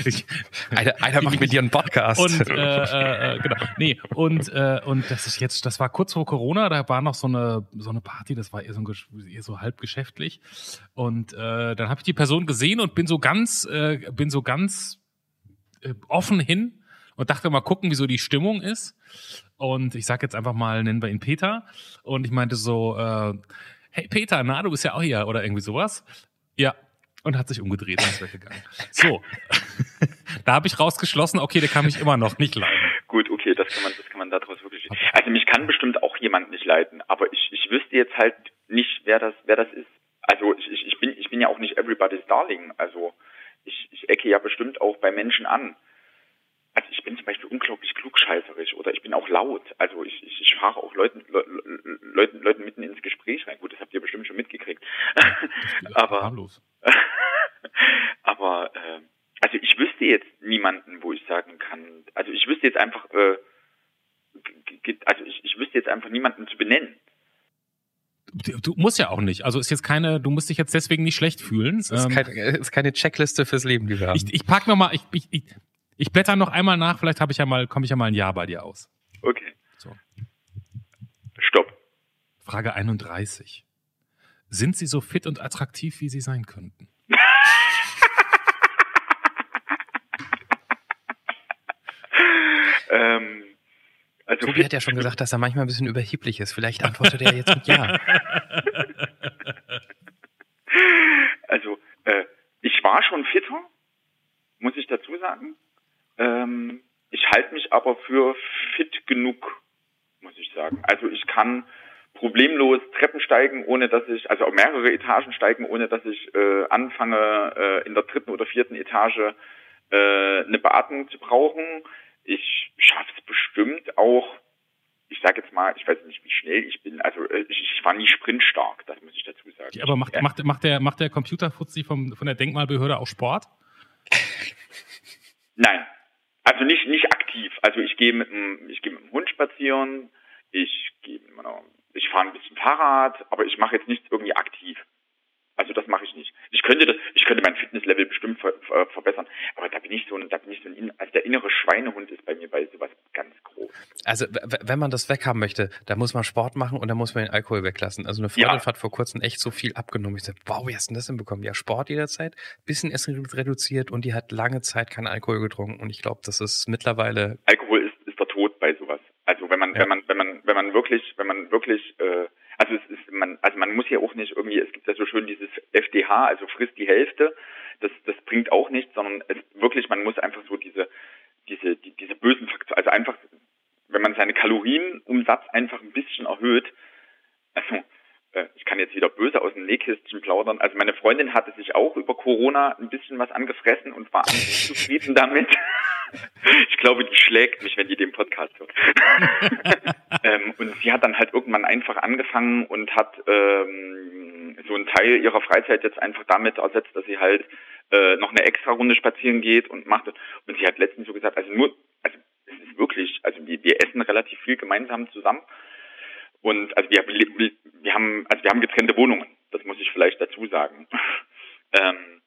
Ich, einer, einer macht mit dir einen Podcast. Und äh, äh, genau. Nee, und, äh, und das ist jetzt, das war kurz vor Corona, da war noch so eine, so eine Party, das war eher so, eher so halb geschäftlich. Und äh, dann habe ich die Person gesehen und bin so ganz, äh, bin so ganz äh, offen hin und dachte mal gucken, wie so die Stimmung ist. Und ich sag jetzt einfach mal, nennen wir ihn Peter. Und ich meinte so, äh, hey Peter, na, du bist ja auch hier oder irgendwie sowas. Ja, und hat sich umgedreht und ist weggegangen. So, da habe ich rausgeschlossen, okay, der kann mich immer noch nicht leiden. Gut, okay, das kann man, das kann man daraus wirklich. Also mich kann bestimmt auch jemand nicht leiden, aber ich, ich wüsste jetzt halt nicht, wer das, wer das ist. Also ich, ich bin, ich bin ja auch nicht everybody's darling. Also ich, ich ecke ja bestimmt auch bei Menschen an also ich bin zum Beispiel unglaublich klugscheißerisch oder ich bin auch laut. Also ich, ich, ich fahre auch Leuten, Le, Leuten, Leuten mitten ins Gespräch rein. Gut, das habt ihr bestimmt schon mitgekriegt. aber aber äh, also ich wüsste jetzt niemanden, wo ich sagen kann. Also ich wüsste jetzt einfach, äh, also ich, ich wüsste jetzt einfach niemanden zu benennen. Du musst ja auch nicht. Also ist jetzt keine, du musst dich jetzt deswegen nicht schlecht fühlen. Das ist, ähm, keine, ist keine Checkliste fürs Leben, die wir haben. Ich, ich pack noch mal, ich, ich, ich, ich blätter noch einmal nach, vielleicht habe ich ja mal, komme ich ja mal ein Jahr bei dir aus. Okay. So. Stopp. Frage 31. Sind Sie so fit und attraktiv, wie Sie sein könnten? Ähm, also Tobi hat ja schon gesagt, dass er manchmal ein bisschen überheblich ist. Vielleicht antwortet er jetzt mit Ja. Also, äh, ich war schon fitter, muss ich dazu sagen. Ähm, ich halte mich aber für fit genug, muss ich sagen. Also ich kann problemlos Treppen steigen, ohne dass ich, also mehrere Etagen steigen, ohne dass ich äh, anfange, äh, in der dritten oder vierten Etage äh, eine Beatmung zu brauchen. Ich schaffe es bestimmt auch, ich sage jetzt mal, ich weiß nicht, wie schnell ich bin, also äh, ich, ich war nie sprintstark, das muss ich dazu sagen. Ja, aber macht, ja. macht, macht der, macht der Computerfuzzi vom, von der Denkmalbehörde auch Sport? Nein, also nicht nicht aktiv. Also ich gehe mit dem ich gehe mit dem Hund spazieren, ich gehe ich fahre ein bisschen Fahrrad, aber ich mache jetzt nichts irgendwie aktiv. Also das mache ich nicht. Ich könnte das, ich könnte mein Fitnesslevel bestimmt ver, ver, verbessern, aber da bin ich so ein, da bin ich so ein, also der innere Schweinehund ist bei mir bei sowas ganz groß. Also wenn man das weghaben möchte, da muss man Sport machen und da muss man den Alkohol weglassen. Also eine Freundin ja. hat vor kurzem echt so viel abgenommen. Ich sagte, wow, wie hast du denn das hinbekommen? Ja, Sport jederzeit, bisschen Essen reduziert und die hat lange Zeit keinen Alkohol getrunken und ich glaube, das ist mittlerweile. Alkohol ist, ist der Tod bei sowas. Also wenn man, ja. wenn man, wenn man, wenn man wirklich, wenn man wirklich äh, also es ist, man, also man muss ja auch nicht irgendwie, es gibt ja so schön dieses FDH, also frisst die Hälfte. Das, das bringt auch nichts, sondern es wirklich, man muss einfach so diese, diese, die, diese bösen Faktoren, also einfach, wenn man seine Kalorienumsatz einfach ein bisschen erhöht, also ich kann jetzt wieder böse aus dem Nähkästchen plaudern. Also meine Freundin hatte sich auch über Corona ein bisschen was angefressen und war nicht zufrieden damit. Ich glaube, die schlägt mich, wenn die den Podcast hört. ähm, und sie hat dann halt irgendwann einfach angefangen und hat ähm, so einen Teil ihrer Freizeit jetzt einfach damit ersetzt, dass sie halt äh, noch eine extra Runde spazieren geht und macht. Und sie hat letztens so gesagt, also nur, also es ist wirklich, also wir, wir essen relativ viel gemeinsam zusammen. Und also wir, wir haben, also wir haben getrennte Wohnungen, das muss ich vielleicht dazu sagen. ähm,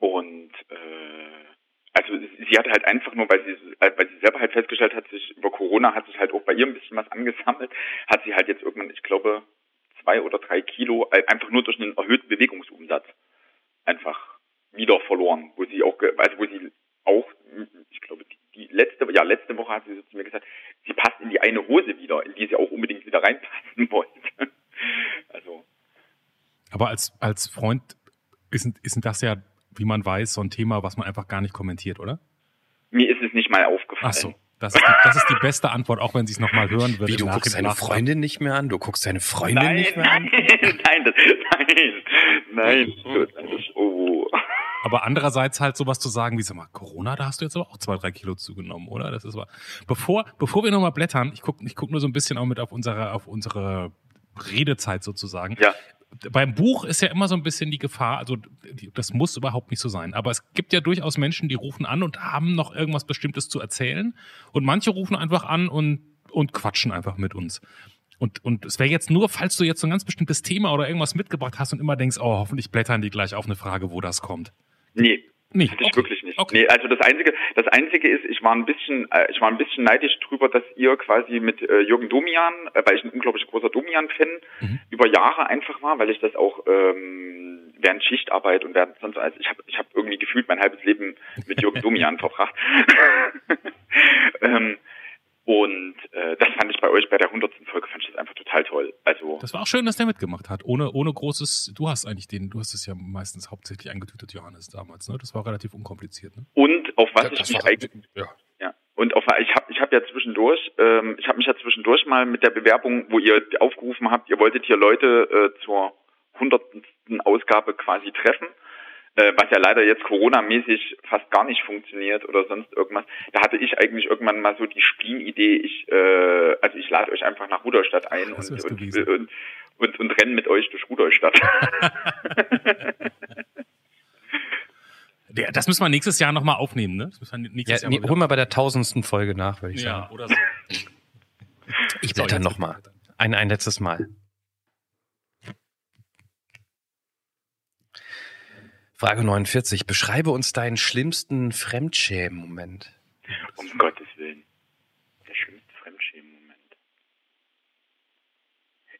und äh, also sie hatte halt einfach nur, weil sie, weil sie selber halt festgestellt hat, sich über Corona hat sich halt auch bei ihr ein bisschen was angesammelt, hat sie halt jetzt irgendwann, ich glaube, zwei oder drei Kilo äh, einfach nur durch einen erhöhten Bewegungsumsatz einfach wieder verloren, wo sie auch, also wo sie auch, ich glaube, die, die letzte, ja, letzte Woche hat sie so zu mir gesagt, sie passt in die eine Hose wieder, in die sie auch unbedingt wieder reinpassen wollte. Also. Aber als, als Freund ist, ist das ja wie man weiß, so ein Thema, was man einfach gar nicht kommentiert, oder? Mir ist es nicht mal aufgefallen. Ach so. Das ist, die, das ist die beste Antwort, auch wenn sie es nochmal hören würde. Wie, du guckst deine Freundin nicht mehr an? Du guckst deine Freundin nein, nicht mehr nein, an? Nein, das, nein, nein. Oh. Aber andererseits halt sowas zu sagen, wie sag mal, Corona, da hast du jetzt aber auch zwei, drei Kilo zugenommen, oder? Das ist wahr. Bevor, bevor wir nochmal blättern, ich gucke ich guck nur so ein bisschen auch mit auf unsere, auf unsere Redezeit sozusagen. Ja beim Buch ist ja immer so ein bisschen die Gefahr, also das muss überhaupt nicht so sein, aber es gibt ja durchaus Menschen, die rufen an und haben noch irgendwas Bestimmtes zu erzählen und manche rufen einfach an und und quatschen einfach mit uns. Und, und es wäre jetzt nur, falls du jetzt so ein ganz bestimmtes Thema oder irgendwas mitgebracht hast und immer denkst, oh, hoffentlich blättern die gleich auf eine Frage, wo das kommt. Nee, Nee, Hatte ich okay. wirklich nicht. Okay. Nee, also das einzige, das einzige ist, ich war ein bisschen, äh, ich war ein bisschen neidisch drüber, dass ihr quasi mit äh, Jürgen Domian, äh, weil ich ein unglaublich großer Domian-Fan Mhm. über Jahre einfach war, weil ich das auch ähm, während Schichtarbeit und während sonst also ich habe ich habe irgendwie gefühlt mein halbes Leben mit Jürgen Domian verbracht. ähm, und äh, das fand ich bei euch bei der 100. Folge fand ich das einfach total toll. Also Das war auch schön, dass der mitgemacht hat. Ohne, ohne großes, du hast eigentlich den, du hast es ja meistens hauptsächlich eingetütet, Johannes, damals, ne? Das war relativ unkompliziert, ne? und auf was Ja, ich mich eigentlich ja. Ja. Und auf, ich habe ich hab ja zwischendurch, ähm, ich habe mich ja zwischendurch mal mit der Bewerbung, wo ihr aufgerufen habt, ihr wolltet hier Leute äh, zur hundertsten Ausgabe quasi treffen, äh, was ja leider jetzt Corona-mäßig fast gar nicht funktioniert oder sonst irgendwas. Da hatte ich eigentlich irgendwann mal so die Spleen-Idee, ich, äh, also ich lade euch einfach nach Rudolstadt ein Das und, und, und, und, und renne mit euch durch Rudolstadt. Der, das müssen wir nächstes Jahr nochmal aufnehmen, ne? Das müssen wir Ja, nächstes nee, Jahr hol mal bei der tausendsten Folge nach, würde ich Ja, sagen. oder so. Ich So, blätter jetzt nochmal. Ein, ein letztes Mal. Frage 49. Beschreibe uns deinen schlimmsten Fremdschämen-Moment. Um Gottes Willen. Der schlimmste Fremdschämen-Moment.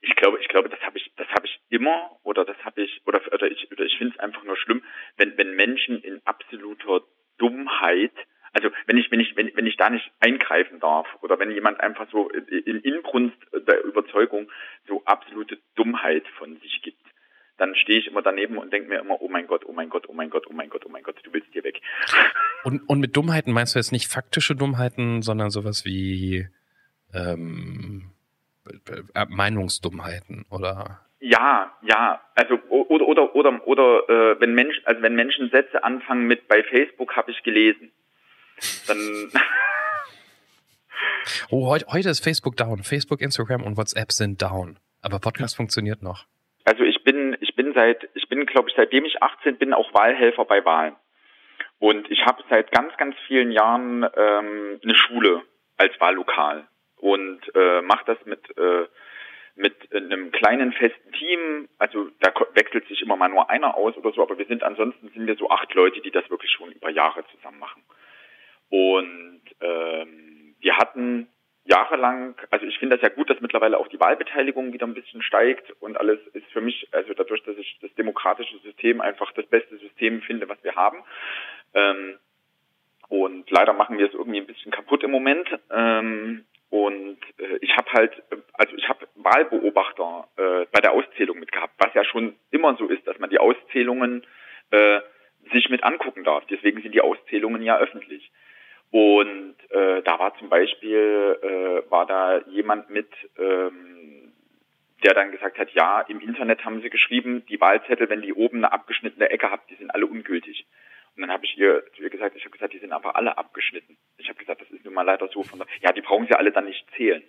Ich glaube, ich glaube, das habe ich, das habe ich immer oder das habe ich oder oder ich oder ich finde es einfach nur schlimm, wenn wenn Menschen in absoluter Dummheit, also wenn ich wenn ich wenn, wenn ich da nicht eingreifen darf oder wenn jemand einfach so in Inbrunst der Überzeugung so absolute Dummheit von sich gibt, dann stehe ich immer daneben und denke mir immer, oh mein Gott, oh mein Gott, oh mein Gott, oh mein Gott, oh mein Gott, du willst hier weg. Und, und mit Dummheiten meinst du jetzt nicht faktische Dummheiten, sondern sowas wie ähm, äh, Meinungsdummheiten oder Ja, ja, also oder oder oder oder äh, wenn Mensch, also wenn Menschen Sätze anfangen mit bei Facebook habe ich gelesen, dann Oh, heute, heute ist Facebook down. Facebook, Instagram und WhatsApp sind down. Aber Podcast funktioniert noch. Ich bin ich bin seit ich bin glaube ich seitdem ich 18 bin auch Wahlhelfer bei Wahlen und ich habe seit ganz ganz vielen Jahren ähm, eine Schule als Wahllokal und äh, mache das mit äh, mit einem kleinen festen Team, also da wechselt sich immer mal nur einer aus oder so, aber wir sind ansonsten sind wir so acht Leute, die das wirklich schon über Jahre zusammen machen. Und ähm, wir hatten jahrelang, also ich finde das ja gut, dass mittlerweile auch die Wahlbeteiligung wieder ein bisschen steigt und alles ist für mich, also dadurch, dass ich das demokratische System einfach das beste System finde, was wir haben. Ähm, und leider machen wir es irgendwie ein bisschen kaputt im Moment. Ähm, und äh, ich habe halt, also ich habe Wahlbeobachter äh, bei der Auszählung mitgehabt, was ja schon immer so ist, dass man die Auszählungen äh, sich mit angucken darf. Deswegen sind die Auszählungen ja öffentlich. Und äh, da war zum Beispiel, äh, war da jemand mit, ähm, der dann gesagt hat, ja, im Internet haben sie geschrieben, die Wahlzettel, wenn die oben eine abgeschnittene Ecke habt, die sind alle ungültig. Und dann habe ich ihr zu ihr gesagt, ich habe gesagt, die sind aber alle abgeschnitten. Ich habe gesagt, das ist nun mal leider so von der, ja, die brauchen sie alle dann nicht zählen.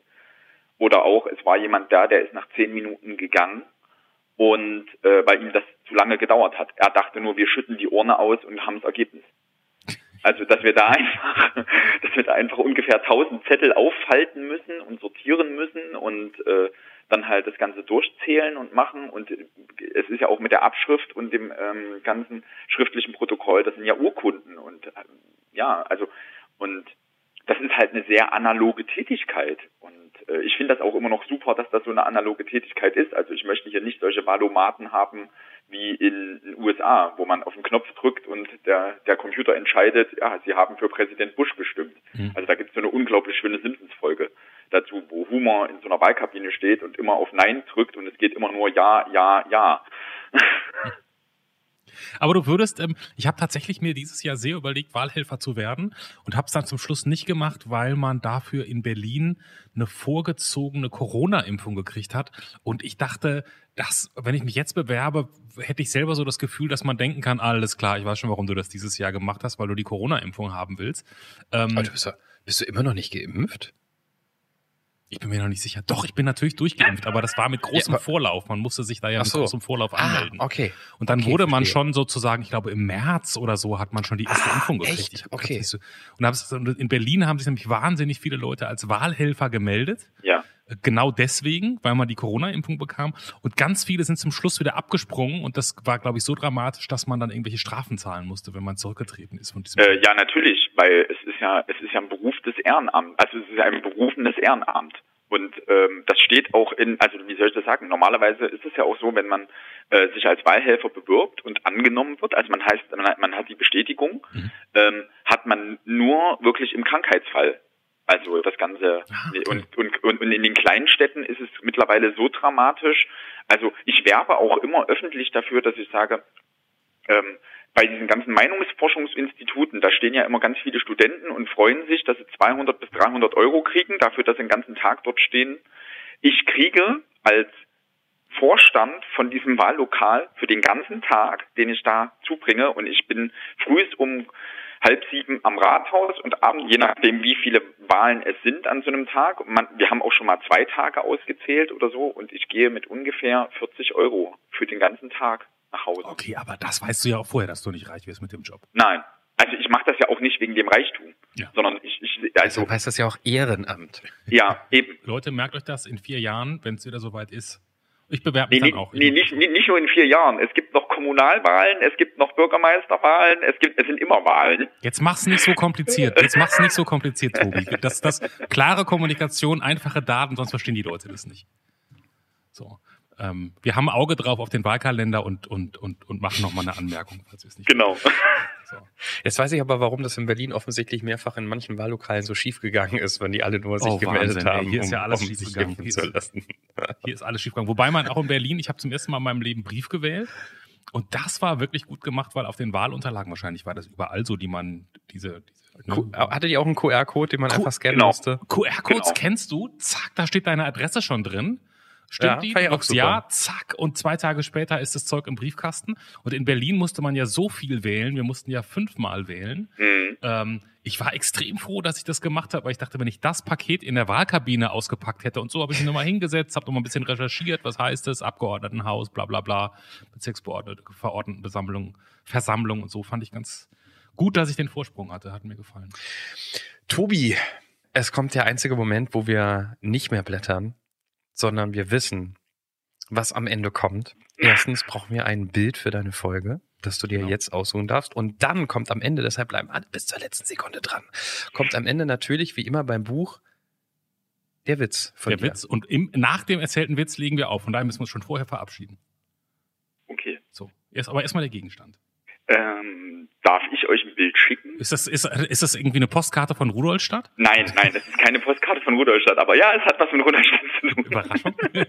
Oder auch, es war jemand da, der ist nach zehn Minuten gegangen und äh, weil ihm das zu lange gedauert hat. Er dachte nur, wir schütten die Urne aus und haben das Ergebnis. Also, dass wir da einfach, dass wir da einfach ungefähr 1000 Zettel auffalten müssen und sortieren müssen und äh, dann halt das Ganze durchzählen und machen. Und äh, es ist ja auch mit der Abschrift und dem ähm, ganzen schriftlichen Protokoll, das sind ja Urkunden und äh, ja, also und das ist halt eine sehr analoge Tätigkeit. Und äh, ich finde das auch immer noch super, dass das so eine analoge Tätigkeit ist. Also ich möchte hier nicht solche Valomaten haben wie in den USA, wo man auf den Knopf drückt und der, der Computer entscheidet, ja, sie haben für Präsident Bush gestimmt. Mhm. Also da gibt es so eine unglaublich schöne Simpsons-Folge dazu, wo Humor in so einer Wahlkabine steht und immer auf Nein drückt und es geht immer nur Ja, Ja, Ja. Aber du würdest, ähm, ich habe tatsächlich mir dieses Jahr sehr überlegt, Wahlhelfer zu werden und habe es dann zum Schluss nicht gemacht, weil man dafür in Berlin eine vorgezogene Corona-Impfung gekriegt hat. Und ich dachte, dass, wenn ich mich jetzt bewerbe, hätte ich selber so das Gefühl, dass man denken kann, alles klar, ich weiß schon, warum du das dieses Jahr gemacht hast, weil du die Corona-Impfung haben willst. Ähm, Aber du bist, ja- bist du immer noch nicht geimpft? Ich bin mir noch nicht sicher. Doch, ich bin natürlich durchgeimpft, aber das war mit großem Ja, Vorlauf. Man musste sich da ja Ach mit so. großem Vorlauf anmelden. Ah, okay. Und dann Okay, wurde man verstehe. schon sozusagen, ich glaube im März oder so, hat man schon die erste Ah, Impfung gekriegt. echt? Ich Okay. so- und in Berlin haben sich nämlich wahnsinnig viele Leute als Wahlhelfer gemeldet. Ja. Genau deswegen, weil man die Corona-Impfung bekam. Und ganz viele sind zum Schluss wieder abgesprungen. Und das war, glaube ich, so dramatisch, dass man dann irgendwelche Strafen zahlen musste, wenn man zurückgetreten ist von diesem. Äh, ja, natürlich, weil es ist ja, es ist ja ein Beruf des Ehrenamts, also es ist ja ein berufenes Ehrenamt. Und ähm, das steht auch in, also wie soll ich das sagen? Normalerweise ist es ja auch so, wenn man äh, sich als Wahlhelfer bewirbt und angenommen wird, also man heißt, man hat, man hat die Bestätigung, Mhm. ähm, hat man nur wirklich im Krankheitsfall. Also das Ganze Ah, okay. und, und, und, und in den kleinen Städten ist es mittlerweile so dramatisch. Also ich werbe auch immer öffentlich dafür, dass ich sage, ähm, bei diesen ganzen Meinungsforschungsinstituten, da stehen ja immer ganz viele Studenten und freuen sich, dass sie 200 bis 300 Euro kriegen, dafür, dass sie den ganzen Tag dort stehen. Ich kriege als Vorstand von diesem Wahllokal für den ganzen Tag, den ich da zubringe, und ich bin frühest um halb sieben am Rathaus und abends, je nachdem, wie viele Wahlen es sind an so einem Tag. Man, wir haben auch schon mal zwei Tage ausgezählt oder so, und ich gehe mit ungefähr 40 Euro für den ganzen Tag nach Hause. Okay, aber das weißt du ja auch vorher, dass du nicht reich wirst mit dem Job. Nein. Also ich mache das ja auch nicht wegen dem Reichtum, Ja. sondern ich, ich Also also heißt das ja auch Ehrenamt. ja eben. Leute, merkt euch das in vier Jahren, wenn es wieder soweit ist. Ich bewerbe mich Nee, dann auch. nee, nicht, nicht, nur in vier Jahren. Es gibt noch Kommunalwahlen, es gibt noch Bürgermeisterwahlen, es gibt, es sind immer Wahlen. Jetzt mach's nicht so kompliziert. Jetzt mach's nicht so kompliziert, Tobi. Das, das klare Kommunikation, einfache Daten, sonst verstehen die Leute das nicht. So. Ähm, wir haben Auge drauf auf den Wahlkalender und, und, und, und machen nochmal eine Anmerkung, falls wir es nicht Genau. So. Jetzt weiß ich aber, warum das in Berlin offensichtlich mehrfach in manchen Wahllokalen so schief gegangen ist, wenn die alle nur sich Oh, gemeldet Wahnsinn, ey. haben, Hier ist ja alles um schief gegangen. Hier zu ist- lassen. Hier ist alles schiefgegangen. Wobei man auch in Berlin, ich habe zum ersten Mal in meinem Leben Brief gewählt. Und das war wirklich gut gemacht, weil auf den Wahlunterlagen wahrscheinlich war das überall so, die man diese, diese Q- Hattet ihr auch einen QR-Code, den man Q- einfach scannen genau. musste? QR-Codes Genau. kennst du? Zack, da steht deine Adresse schon drin. Stimmt Ja, die? fand ich Du auch drückst super. Ja, zack. Und zwei Tage später ist das Zeug im Briefkasten. Und in Berlin musste man ja so viel wählen. Wir mussten ja fünfmal wählen. Hm. Ähm, ich war extrem froh, dass ich das gemacht habe, weil ich dachte, wenn ich das Paket in der Wahlkabine ausgepackt hätte und so habe ich mich nochmal hingesetzt, habe nochmal ein bisschen recherchiert, was heißt es, Abgeordnetenhaus, bla bla bla, Bezirksbeordnete, Verordnetenversammlung, Versammlung und so, fand ich ganz gut, dass ich den Vorsprung hatte, hat mir gefallen. Tobi, es kommt der einzige Moment, wo wir nicht mehr blättern, sondern wir wissen, was am Ende kommt. Erstens brauchen wir ein Bild für deine Folge, das du dir Genau. jetzt aussuchen darfst. Und dann kommt am Ende, deshalb bleiben alle bis zur letzten Sekunde dran, kommt am Ende natürlich, wie immer beim Buch, der Witz von Der dir. Witz. Und im, nach dem erzählten Witz legen wir auf. Von daher müssen wir uns schon vorher verabschieden. Okay. So. Erst, aber erstmal der Gegenstand. Ähm, darf ich euch ein Bild schicken? Ist das, ist, ist das irgendwie eine Postkarte von Rudolstadt? Nein, nein, das ist keine Postkarte von Rudolstadt, aber ja, es hat was mit Rudolstadt zu tun. Überraschung.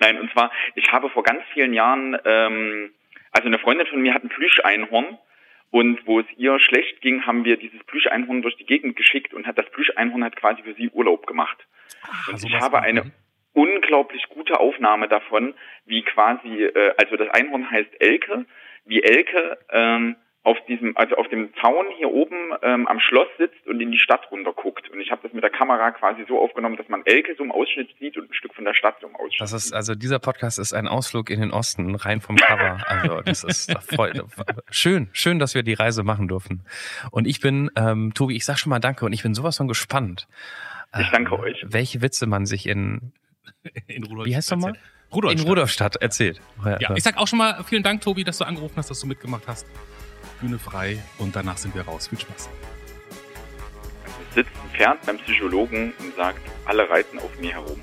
Nein, und zwar, ich habe vor ganz vielen Jahren, ähm, also eine Freundin von mir hat ein Plüscheinhorn und wo es ihr schlecht ging, haben wir dieses Plüscheinhorn durch die Gegend geschickt und hat das Plüscheinhorn hat quasi für sie Urlaub gemacht. Und Also ich habe eine unglaublich gute Aufnahme davon, wie quasi, äh, also das Einhorn heißt Elke, wie Elke ähm, auf diesem, also auf dem Zaun hier oben ähm, am Schloss sitzt und in die Stadt runter guckt. Und ich habe das mit der Kamera quasi so aufgenommen, dass man Elke so im Ausschnitt sieht und ein Stück von der Stadt so im Ausschnitt. Das ist, also dieser Podcast ist ein Ausflug in den Osten, rein vom Cover. Also das ist freut, schön, schön, dass wir die Reise machen durften. Und ich bin, ähm, Tobi, ich sag schon mal Danke und ich bin sowas von gespannt. Ich danke euch. Welche Witze man sich in, in Rudolstadt. wie heißt nochmal? Rudolstadt. In Rudolstadt erzählt. Ja, ich sag auch schon mal vielen Dank, Tobi, dass du angerufen hast, dass du mitgemacht hast. Bühne frei und danach sind wir raus. Viel Spaß. sitzt entfernt beim Psychologen und sagt, alle reiten auf mir herum.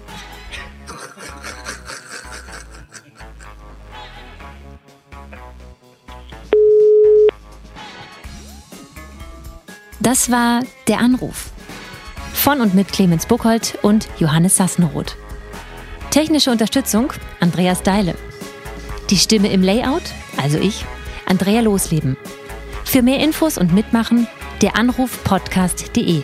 Das war Der Anruf. Von und mit Clemens Buchholz und Johannes Sassenroth. Technische Unterstützung Andreas Deile. Die Stimme im Layout, also ich, Andrea Losleben. Für mehr Infos und Mitmachen der Anruf podcast.de.